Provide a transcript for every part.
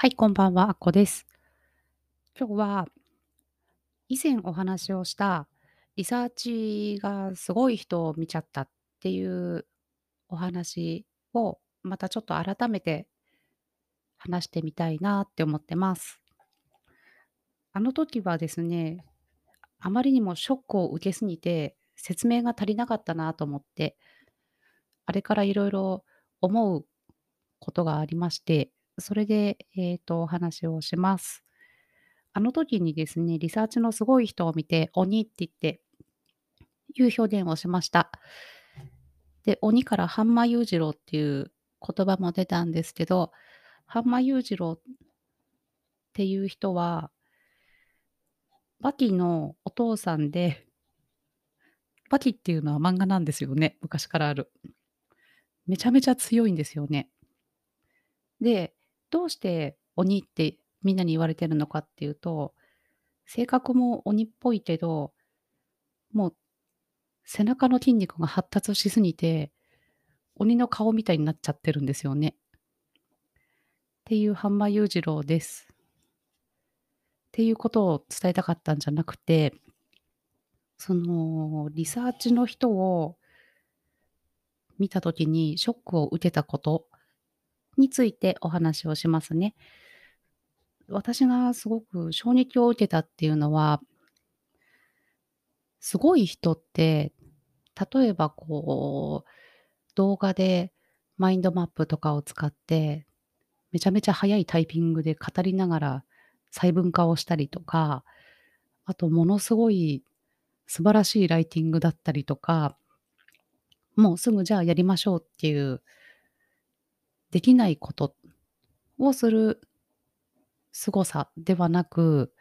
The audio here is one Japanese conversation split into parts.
はい、こんばんは、あっこです。今日は、以前お話をしたリサーチがすごい人を見ちゃったっていうお話を、またちょっと改めて話してみたいなって思ってます。あの時はですね、あまりにもショックを受けすぎて、説明が足りなかったなと思って、あれからいろいろ思うことがありまして、それで、えっと、お話をします。あの時にですね、リサーチのすごい人を見て、鬼って言っていう表現をしました。で、鬼から半間裕次郎っていう言葉も出たんですけど、半間裕次郎っていう人は、バキのお父さんで、バキっていうのは漫画なんですよね、昔からある。めちゃめちゃ強いんですよね。で、どうして鬼ってみんなに言われてるのかっていうと、性格も鬼っぽいけど、もう背中の筋肉が発達しすぎて、鬼の顔みたいになっちゃってるんですよね。っていう半間裕次郎です。っていうことを伝えたかったんじゃなくて、そのリサーチの人を見た時にショックを受けたことについてお話をしますね。私がすごく衝撃を受けたっていうのは、すごい人って、例えばこう、動画でマインドマップとかを使って、めちゃめちゃ速いタイピングで語りながら細分化をしたりとか、あとものすごい素晴らしいライティングだったりとか、もうすぐじゃあやりましょうっていう、できないことをする凄さではなく、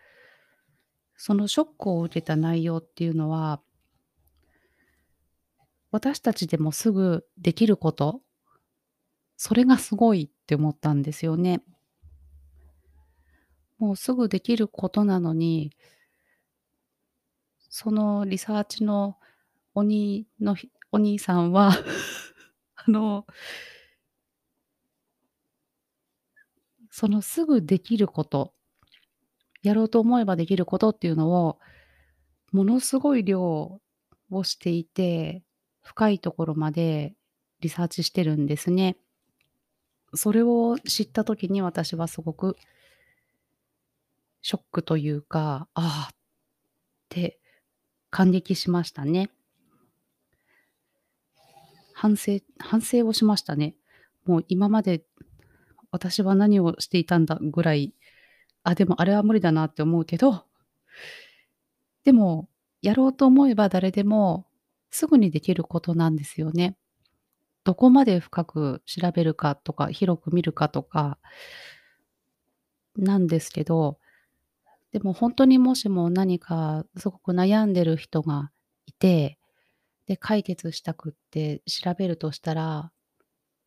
そのショックを受けた内容っていうのは、私たちでもすぐできること、それがすごいって思ったんですよね。もうすぐできることなのに、そのリサーチの鬼のお兄さんは あのそのすぐできること、やろうと思えばできることっていうのを、ものすごい量をしていて、深いところまでリサーチしてるんですね。それを知った時に私はすごくショックというか、ああって感激しましたね。反省反省をしましたね。もう今まで私は何をしていたんだぐらい、あ、でもあれは無理だなって思うけど、でも、やろうと思えば誰でもすぐにできることなんですよね。どこまで深く調べるかとか、広く見るかとか、なんですけど、でも本当にもしも何かすごく悩んでる人がいて、で、解決したくって調べるとしたら、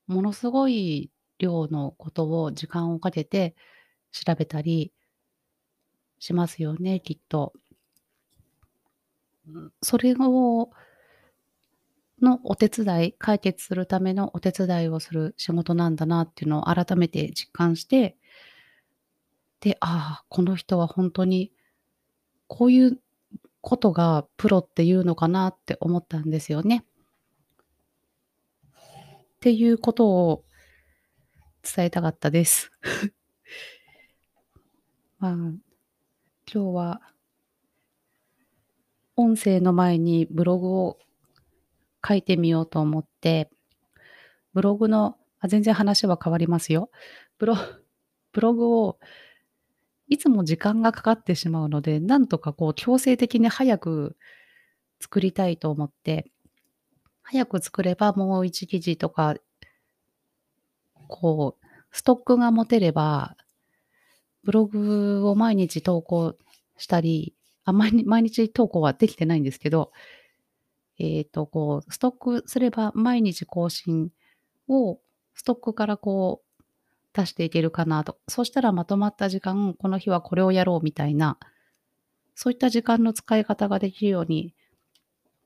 ものすごい量のことを時間をかけて調べたりしますよね、きっと。それをのお手伝い、解決するためのお手伝いをする仕事なんだなっていうのを改めて実感して、で、ああ、この人は本当にこういうことがプロっていうのかなって思ったんですよね。っていうことを伝えたかったです。まあ、今日は音声の前にブログを書いてみようと思って、ブログのあ、全然話は変わりますよ。ブロ ブログをいつも時間がかかってしまうので、なんとかこう強制的に早く作りたいと思って、早く作ればもう1記事とかこう、ストックが持てれば、ブログを毎日投稿したり、あ、毎日毎日投稿はできてないんですけど、えっ、と、こう、ストックすれば毎日更新をストックからこう出していけるかなと。そしたらまとまった時間、この日はこれをやろうみたいな、そういった時間の使い方ができるように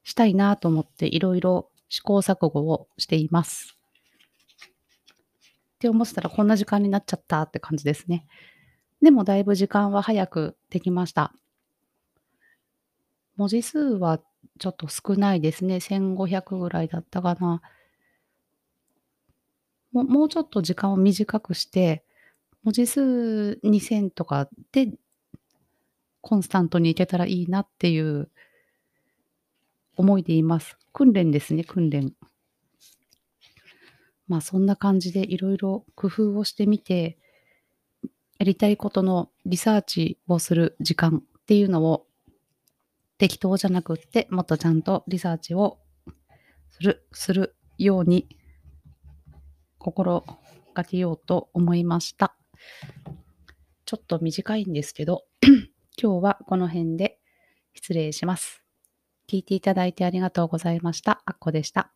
したいなと思っていろいろ試行錯誤をしています。って思ってたらこんな時間になっちゃったって感じですね。でもだいぶ時間は早くできました。文字数はちょっと少ないですね。1500ぐらいだったかな。ももうちょっと時間を短くして、文字数2000とかでコンスタントにいけたらいいなっていう思いでいます。訓練ですね、訓練。まあ、そんな感じでいろいろ工夫をしてみて、やりたいことのリサーチをする時間っていうのを適当じゃなくって、もっとちゃんとリサーチをする、するように心がけようと思いました。ちょっと短いんですけど、今日はこの辺で失礼します。聞いていただいてありがとうございました。あっこでした。